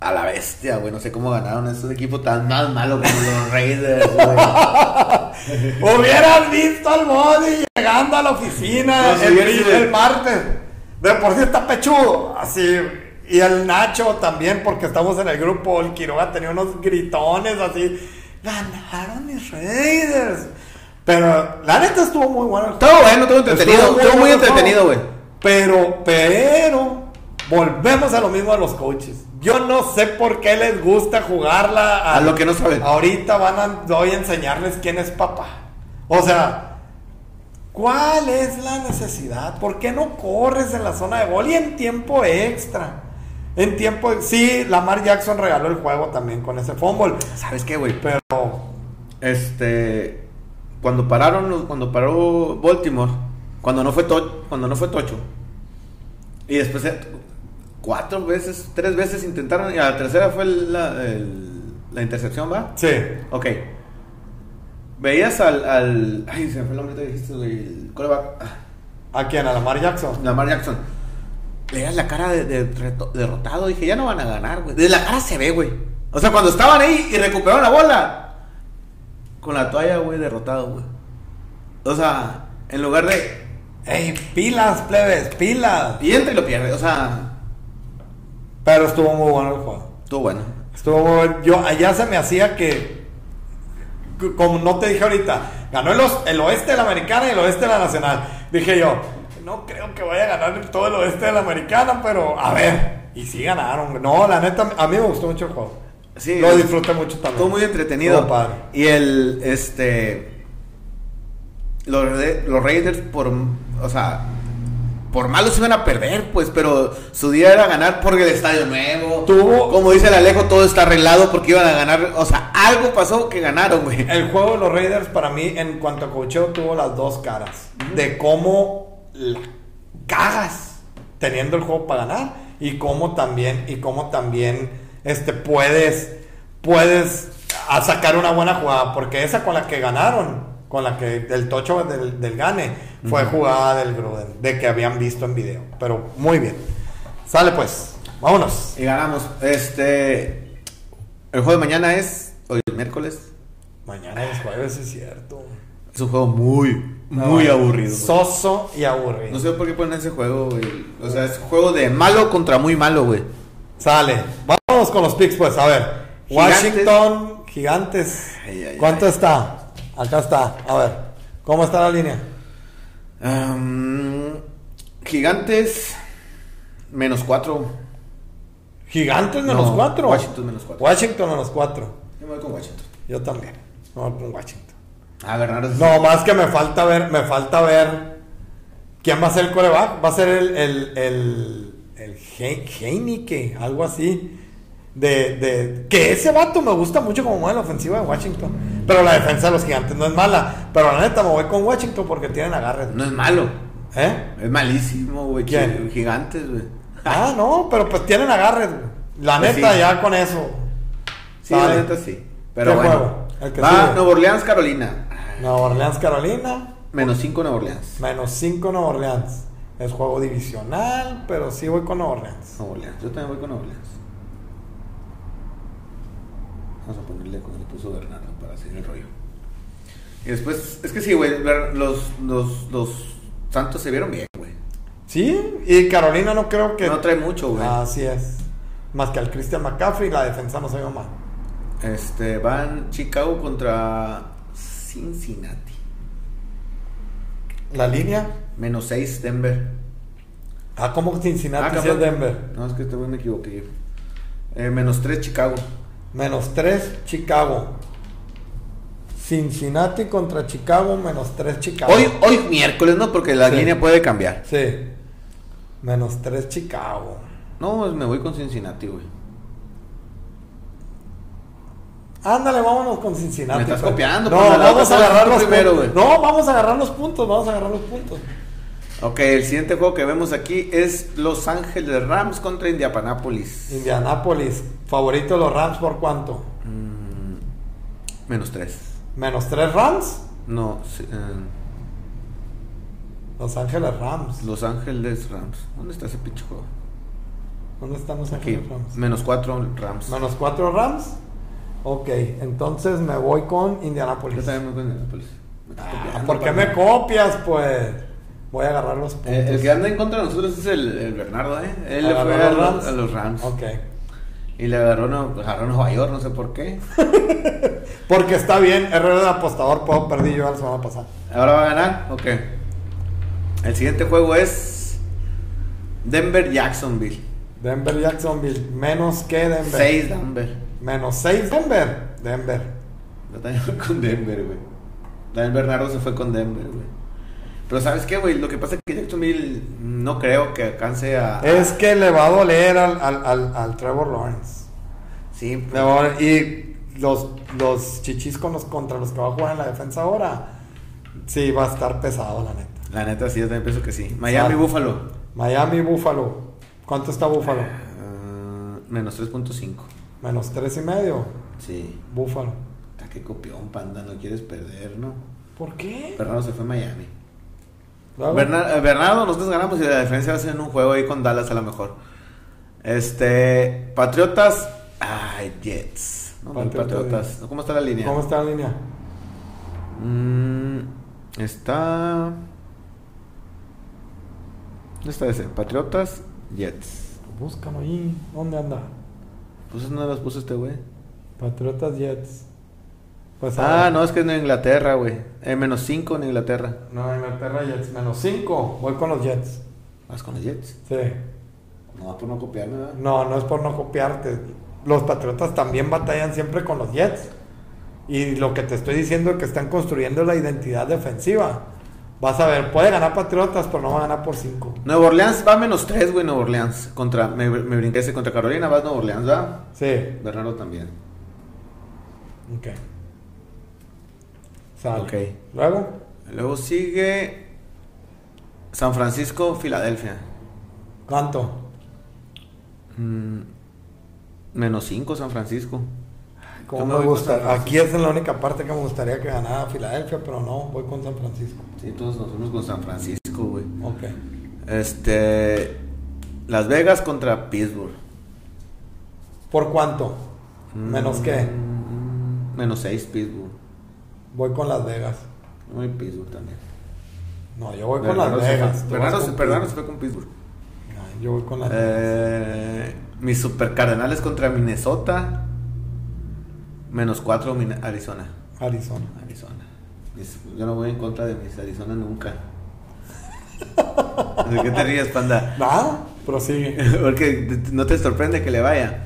A la bestia, güey. No sé cómo ganaron esos equipos tan malos como los (laughs) Raiders, güey. (laughs) Hubieras visto al Body llegando a la oficina No, el, sí. el martes. De por sí está pechudo. Así. Y el Nacho también, porque estamos en el grupo. El Quiroga tenía unos gritones así. Ganaron mis Raiders. Pero la neta estuvo muy bueno. Todo bueno, todo entretenido. Estuvo muy, entretenido, güey. Pero, pero, volvemos a lo mismo a los coaches. Yo no sé por qué les gusta jugarla A lo que no saben. Ahorita van a, voy a enseñarles quién es papá. O sea, ¿cuál es la necesidad? ¿Por qué no corres en la zona de gol y en tiempo extra? En tiempo, sí, Lamar Jackson regaló el juego también con ese fumble, ¿Sabes qué, güey? pero Este. Cuando pararon, los- cuando paró Baltimore, cuando no fue to- cuando no fue Tocho. Y después eh, cuatro veces, tres veces intentaron y a la tercera fue la, el- la intercepción, ¿va? sí, Ok. Veías al, al ay, se me fue el nombre que dijiste, el ah, ¿a quién? A Lamar Jackson. Lamar Jackson. Veías la cara de, derrotado, dije, ya no van a ganar, güey. De la cara se ve, güey. O sea, cuando estaban ahí y recuperaron la bola, con la toalla, güey, derrotado, güey. O sea, en lugar de. ¡Ey, pilas, plebes, pilas! Y entra y lo pierde, o sea, Pero estuvo muy bueno el juego. estuvo bueno. Estuvo muy bueno. Yo, allá se me hacía que, como no te dije ahorita, ganó el, el oeste de la americana y el oeste de la nacional. Dije yo, no creo que vaya a ganar todo el oeste de la americana, pero a ver. Y sí ganaron. No, la neta, a mí me gustó mucho el juego. Sí, Lo disfruté mucho también. Estuvo muy entretenido. Estuvo padre. Y el, este. Los, los Raiders, por. O sea. Por malos iban a perder, pues, pero su día era ganar por el estadio nuevo. Tuvo- Como dice el Alejo, todo está arreglado porque iban a ganar. O sea, algo pasó que ganaron, güey. El juego de los Raiders para mí en cuanto a cocheo tuvo las dos caras. De cómo la cagas teniendo el juego para ganar y cómo también y cómo también este puedes puedes a sacar una buena jugada porque esa con la que ganaron con la que el tocho del, del gane fue jugada del Gruden de que habían visto en video pero muy bien sale pues vámonos Y ganamos. Este. El juego de mañana es. Hoy es miércoles. mañana es jueves es cierto Es un juego muy, muy No, aburrido. soso y aburrido No sé por qué ponen ese juego, güey. O sea, es un juego de malo contra muy malo, güey. Sale. Vamos con los picks, pues. A ver. Gigantes. Washington, gigantes. Ay, ay, ¿Cuánto ay. está? Acá está. A ver. ¿Cómo está la línea? Gigantes, menos cuatro. Gigantes menos No, cuatro. Washington menos cuatro. Washington menos cuatro. Yo me voy con Washington. Yo también. Me voy con Washington. Ah, Bernardo. No, más que me falta ver, me falta ver quién va a ser el coreback. Va a ser el, el, el, el He- Heineke, algo así. De, de, que ese vato me gusta mucho como mueve la ofensiva de Washington. Pero la defensa de los gigantes no es mala. Pero la neta me voy con Washington porque tienen agarre. No es malo. ¿Eh? Es malísimo, güey. Gigantes, güey. Ah, no, pero pues tienen agarre. güey. La Pues neta, sí. ya con eso. Sí, la neta sí. Pero ¿Qué bueno. juego? El que Va sigue. Nueva Orleans, Carolina. Nueva Orleans, Carolina. Menos 5 Nueva Orleans. Menos 5 Nueva Orleans. Es juego divisional, pero sí voy con Nueva Orleans. Nueva Orleans. Yo también voy con Nueva Orleans. Vamos a ponerle como le puso Bernardo para seguir el rollo. Y después, es que sí, güey. Los, los, los Santos se vieron bien, güey. Sí, y Carolina no creo que. No trae mucho, güey. Así es. Más que al Christian McCaffrey, la defensa no se vio mal. Este, van Chicago contra Cincinnati. La línea. Menos 6 Denver. Ah, como Cincinnati Ah, sí es. Denver. No, es que este me equivoqué. Eh, menos 3 Chicago. Menos 3 Chicago. Cincinnati contra Chicago, menos 3 Chicago. Hoy, hoy miércoles, ¿no? Porque la Sí. línea puede cambiar. Sí. Menos 3 Chicago. No, pues me voy con Cincinnati, güey. Ándale, vámonos con Cincinnati. Me estás copiando, No, pues, vamos a agarrar los primero, puntos. No, vamos a agarrar los puntos, vamos a agarrar los puntos. Ok, el siguiente juego que vemos aquí es Los Ángeles Rams contra Indianapolis. Indianapolis, favorito de los Rams por cuánto? Mm, menos 3. Menos 3 Rams. No, sí, eh, Los Ángeles Rams. Los Ángeles Rams. ¿Dónde está ese pinche juego? ¿Dónde están los Aquí, Ángeles Rams? menos 4 Rams. Menos 4 Rams. Ok, entonces me voy con Yo Indianapolis. también me voy con Indianapolis. Ah, ¿Por qué me copias, pues? Voy a agarrar los puntos. Eh, el que anda en contra de nosotros es el, el Bernardo, ¿eh? Él le ¿Agarró fue a los Rams? a los Rams. Ok. Y le agarró, no, agarró a Nueva York, no sé por qué. (laughs) Porque está bien, error de apostador, puedo perdí yo la semana pasada. Ahora va a ganar, ok. El siguiente juego es Denver Jacksonville. Denver Jacksonville, menos que Denver. 6 Denver. Menos 6 Denver. Denver. Yo también voy con Denver, güey. También Bernardo se fue con Denver, güey. Pero ¿sabes qué, güey? Lo que pasa es que Jacksonville no creo que alcance a... Es que le va a doler al, al, al, al Trevor Lawrence. Sí, Le pues, va a doler. Y los, los chichis con los, contra los que va a jugar en la defensa ahora, sí, va a estar pesado, la neta. la neta sí, yo también pienso que sí. Miami, Sale. Buffalo. Miami, Buffalo. ¿Cuánto está Buffalo? Ah, menos 3.5. Menos tres y medio. Sí. Buffalo. Ah, qué copión, panda, no quieres perder, ¿no? ¿Por qué? Bernardo se fue a Miami. Eh, Bernardo, nosotros ganamos y la defensa va a ser en un juego ahí con Dallas a lo mejor. Este, Patriotas, ay, Jets. No, Patriotas, Patriotas. ¿Cómo está la línea? ¿Cómo está la línea? Mm, está. ¿Dónde está ese? Patriotas, Jets. Búscalo ahí. ¿Dónde anda? Pues no las puso este güey. Patriotas Jets. Pues Ah, no, es que es en Inglaterra, güey. Eh, menos 5 en Inglaterra. No, Inglaterra Jets. Menos 5. Voy con los Jets. ¿Vas con los Jets? Sí. No, por no copiarme, ¿verdad? No, no es por no copiarte. Los Patriotas también batallan siempre con los Jets. Y lo que te estoy diciendo es que están construyendo la identidad defensiva. Vas a ver, puede ganar Patriotas, pero no va a ganar por 5. Nueva Orleans va a menos 3, güey, Nueva Orleans. Contra, me, me brinqué ese contra Carolina, vas Nueva Orleans, ¿verdad? Sí. Bernardo también. Ok. Sale. Ok. Luego, Luego sigue San Francisco, Filadelfia. ¿cuánto? Mm, menos 5 San Francisco. Como me voy gusta. Aquí es la única parte que me gustaría que ganara Filadelfia, pero no, voy con San Francisco. Sí, todos nos fuimos con San Francisco, güey. Ok. Este. Las Vegas contra Pittsburgh. ¿Por cuánto? Mm, ¿Menos qué? mm, Menos 6 Pittsburgh. Voy con Las Vegas. No hay Pittsburgh también. No, yo voy con Bernardo Las Vegas. Bernardo, se- fue con Pittsburgh. No, Yo voy con Las Vegas. Eh, mis super cardenales contra Minnesota. Menos 4 Arizona. Arizona. Arizona. Yo no voy en contra de mis Arizona nunca. (laughs) ¿De qué te ríes, panda? Nada, prosigue. (laughs) Porque no te sorprende que le vaya.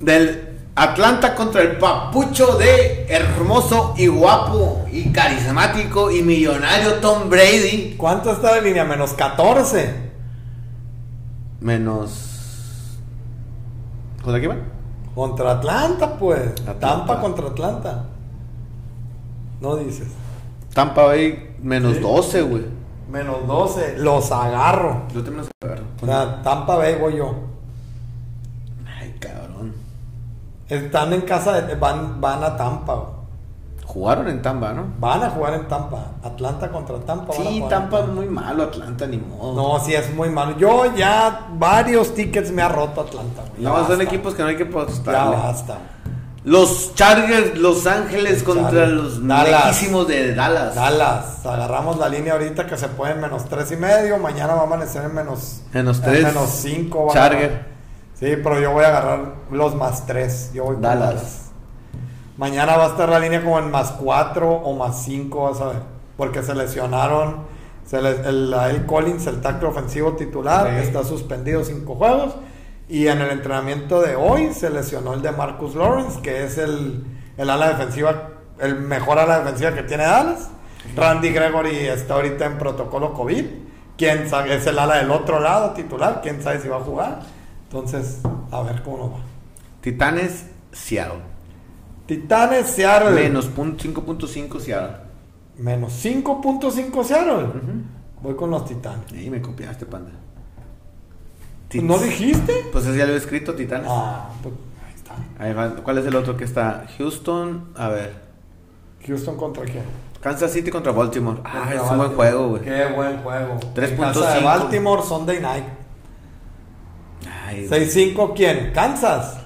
Del Atlanta contra el papucho de hermoso y guapo y carismático y millonario Tom Brady. ¿Cuánto está la línea? Menos 14. Menos. ¿Contra qué van? Contra Atlanta, pues. Atlanta. Tampa contra Atlanta. No dices. Tampa Bay menos Sí. 12, güey. Menos 12. Los agarro. Yo también los agarro. O sea, Tampa Bay voy yo. Ay, cabrón. Están en casa, de, van, van a Tampa. güey. Jugaron en Tampa, ¿no? Van a jugar en Tampa. Atlanta contra Tampa. Sí, en Tampa es muy malo, Atlanta ni modo. No, sí, es muy malo. Yo ya varios tickets me ha roto Atlanta. güey. Ya No, son equipos que no hay que Ya apostarle. basta. Los Chargers Los Ángeles contra Chargers. los Dallas. de Dallas. Dallas, agarramos la línea ahorita que se puede en menos tres y medio. Mañana va a amanecer en menos, Menos en tres. menos cinco. va a Charger. agarrar. Sí, pero yo voy a agarrar los más tres. Yo voy Dallas. Dallas. Mañana va a estar la línea como en más cuatro o más cinco, vas a ver. Porque se lesionaron. Se les- el, el Collins, el tackle ofensivo titular, Ok. está suspendido cinco juegos. Y en el entrenamiento de hoy se lesionó el de Marcus Lawrence, que es el, el ala defensiva, el mejor ala defensiva que tiene Dallas. Randy Gregory está ahorita en protocolo COVID. ¿Quién sabe? Es el ala del otro lado titular. ¿Quién sabe si va a jugar? Entonces, a ver cómo nos va. Titanes, Seattle. Titanes, Seattle. Menos pun- 5.5 Seattle. Menos 5.5 Seattle. Voy con los Titanes. Ahí me copiaste, panda. ¿No dijiste? Pues ya lo he escrito, Titanes. Ah, pues ahí está. Ahí va. ¿Cuál es el otro que está? Houston, a ver. Houston contra quién? Kansas City contra Baltimore. Ah, Contra es un buen juego, güey. Qué buen juego. 3.5. En casa de Baltimore, Sunday night. Ay, güey. 6-5, ¿quién? Kansas.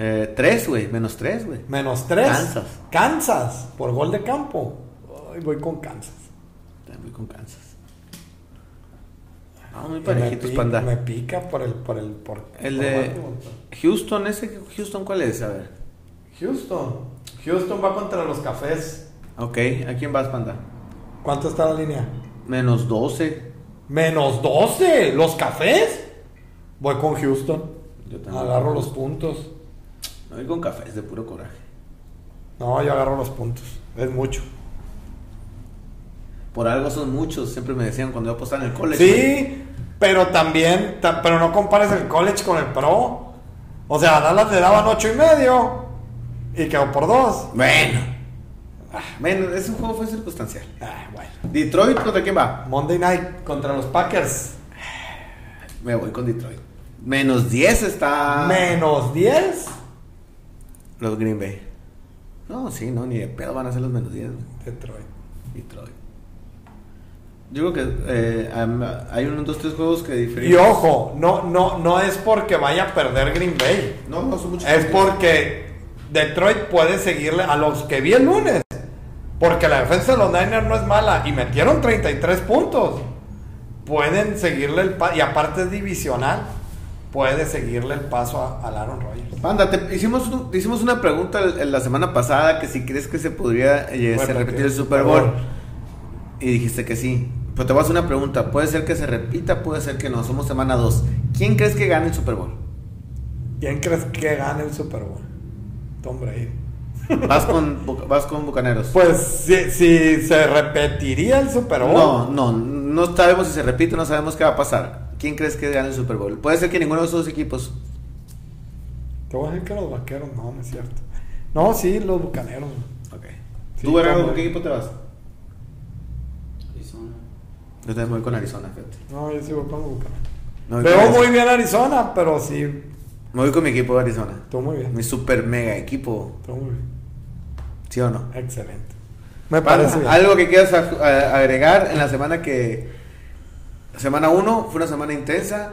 Eh, tres, güey. Menos tres, güey. Menos 3. Kansas. Kansas, por gol de campo. Ay, voy con Kansas. También con Kansas. Ah, muy me parejitos, pica- panda. Me pica por el. Por el, por, El por de Baltimore. Houston, ese Houston, ¿cuál es? A ver. Houston. Houston va contra los cafés. Ok, ¿a quién vas, panda? ¿Cuánto está la línea? Menos 12. Menos 12. ¿Los cafés? Voy con Houston. Yo también. Agarro los puntos. No, voy con café, es de puro coraje. No, yo agarro los puntos. Es mucho. Por algo son muchos, siempre me decían cuando yo apostaba en el college. Sí, pero también, ta- pero no compares el college con el pro. O sea, a Dallas le daban ocho y medio y quedó por dos. Bueno. Ah, bueno, ese juego fue circunstancial. Ah, bueno. Detroit, ¿contra quién va? Monday night contra los Packers. Me voy con Detroit. Menos 10 está. Menos 10. Los Green Bay. No, sí, no, ni de pedo van a ser los menos 10. güey. Detroit. Detroit. Yo creo que eh, hay unos dos, tres juegos que Y diferencian. ojo, no, no, no es porque vaya a perder Green Bay. No, no son muchos. Es porque Detroit puede seguirle a los que vi el lunes. Porque la defensa de los Niners no es mala y metieron 33 puntos. Pueden seguirle el. Y aparte es divisional. Puede seguirle el paso a, al Aaron Rodgers. Panda, te hicimos, un- hicimos una pregunta la semana pasada que si crees que se podría eh, se Repetir el Super Bowl. Y dijiste que sí. Pero te voy a hacer una pregunta. Puede ser que se repita, puede ser que no. Somos semana 2. ¿Quién crees que gane el Super Bowl? ¿Quién crees que gane el Super Bowl? Tom Brady. (laughs) Vas con, vas con Bucaneros. Pues si, si se repetiría el Super Bowl. No, no, no sabemos si se repite, no sabemos qué va a pasar. ¿Quién crees que gane el Super Bowl? Puede ser que ninguno de esos dos equipos. Te voy a decir que los vaqueros, no, no es cierto. No, sí, los bucaneros. Ok. Sí, ¿Tú, Bernardo, con qué equipo te vas? Arizona. Yo también voy con Arizona, fíjate. No, yo sigo con los bucaneros. Voy, Veo muy bien Arizona, pero sí, me voy con mi equipo de Arizona. tú muy bien. Mi super mega equipo. Tú muy bien. ¿Sí o no? Excelente. Me parece bien. Algo que quieras agregar en la semana que. Semana 1 fue una semana intensa.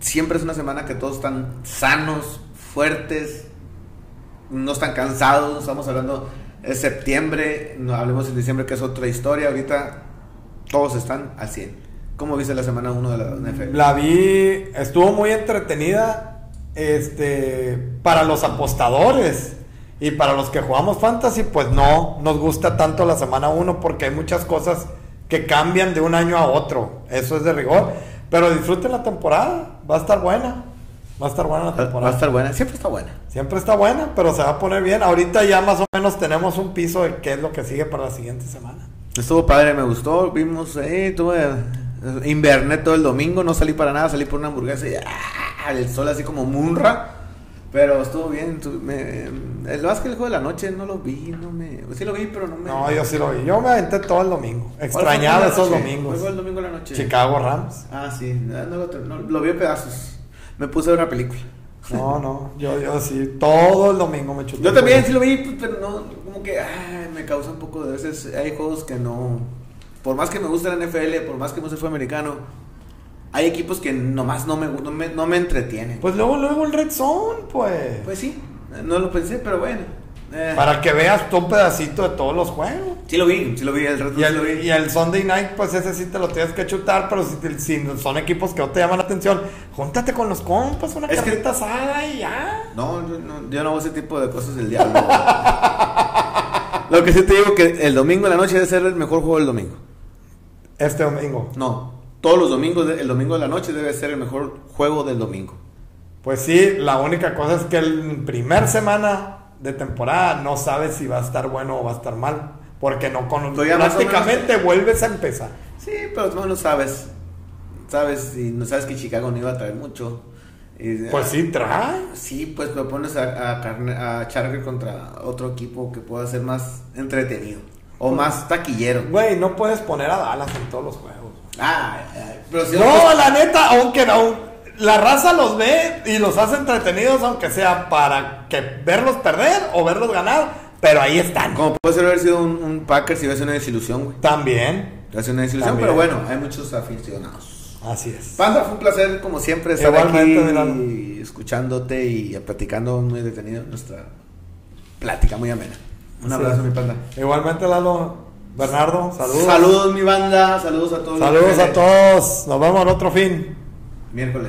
Siempre es una semana que todos están sanos, fuertes, no están cansados. Estamos hablando de septiembre, no hablemos en diciembre que es otra historia. Ahorita todos están al 100. ¿Cómo viste la semana 1 de la NFL? La vi, estuvo muy entretenida este, para los apostadores y para los que jugamos fantasy, pues no nos gusta tanto la semana 1 porque hay muchas cosas que cambian de un año a otro, eso es de rigor, pero disfruten la temporada, va a estar buena, va a estar buena la Va va temporada. a estar buena, siempre está buena. Siempre está buena, pero se va a poner bien. Ahorita ya más o menos tenemos un piso de qué es lo que sigue para la siguiente semana. Estuvo padre, me gustó. Vimos, eh, tuve. Inverné todo el domingo, no salí para nada, salí por una hamburguesa y ¡ah! el sol así como munra. Pero estuvo bien. tu- me- el básquet, el juego de la noche, no lo vi, no me. Sí lo vi, pero no me. No, yo sí lo vi. Yo me aventé todo el domingo. ¿Cuál fue Extrañaba esos de domingos. ¿Cuál fue el domingo en la noche? Chicago Rams. Ah, sí, no, no lo, no, lo vi a pedazos. Me puse a ver una película. No, no, yo, yo sí, todo el domingo me chuté. Yo también sí lo vi, pero no, como que ay, me causa un poco de veces. Hay juegos que no. Por más que me guste la NFL, por más que no se fue americano, hay equipos que nomás no me, no me, no me entretienen. Pues luego, luego el Red Zone, pues. Pues sí, no lo pensé, pero bueno. Eh, Para que veas tú un pedacito de todos los juegos. Sí lo vi, sí lo vi, el reto Y sí lo vi. el, y el Sunday Night, pues ese sí te lo tienes que chutar, pero si, te- si son equipos que no te llaman la atención, júntate con los compas, una Es que- asada y ya. No, yo no, yo no hago ese tipo de cosas del diablo. (laughs) Lo que sí te digo que el domingo en la noche debe ser el mejor juego del domingo. Este domingo. No, todos los domingos, el domingo de la noche debe ser el mejor juego del domingo. Pues sí, la única cosa es que el primer semana de temporada no sabes si va a estar bueno o va a estar mal. Porque no con Pero ya más o menos- prácticamente vuelves a empezar. Sí, pero tú no lo sabes. Sabes, y no sabes que Chicago no iba a traer mucho. Y- Pues sí, trae. Sí, pues lo pones a, a, carne- a Charger contra otro equipo que pueda ser más entretenido. O más taquillero. Güey, no puedes poner a Dallas en todos los juegos. Ah, pero si No, la neta, aunque no. La raza los ve y los hace entretenidos, aunque sea para que verlos perder o verlos ganar. Pero ahí están. Como puede ser haber sido un, un Packers si hubiera sido una desilusión, güey. También. Hubiera sido una desilusión, También. pero bueno, hay muchos aficionados. Así es. Panda, fue un placer, como siempre, estar Igualmente, aquí escuchándote y platicando muy detenido nuestra plática muy amena. Un Así abrazo, es. mi panda. Igualmente, Lalo. Bernardo, saludos. Saludos, mi banda. Saludos a todos. Saludos a todos. Nos vemos el otro fin. Miércoles.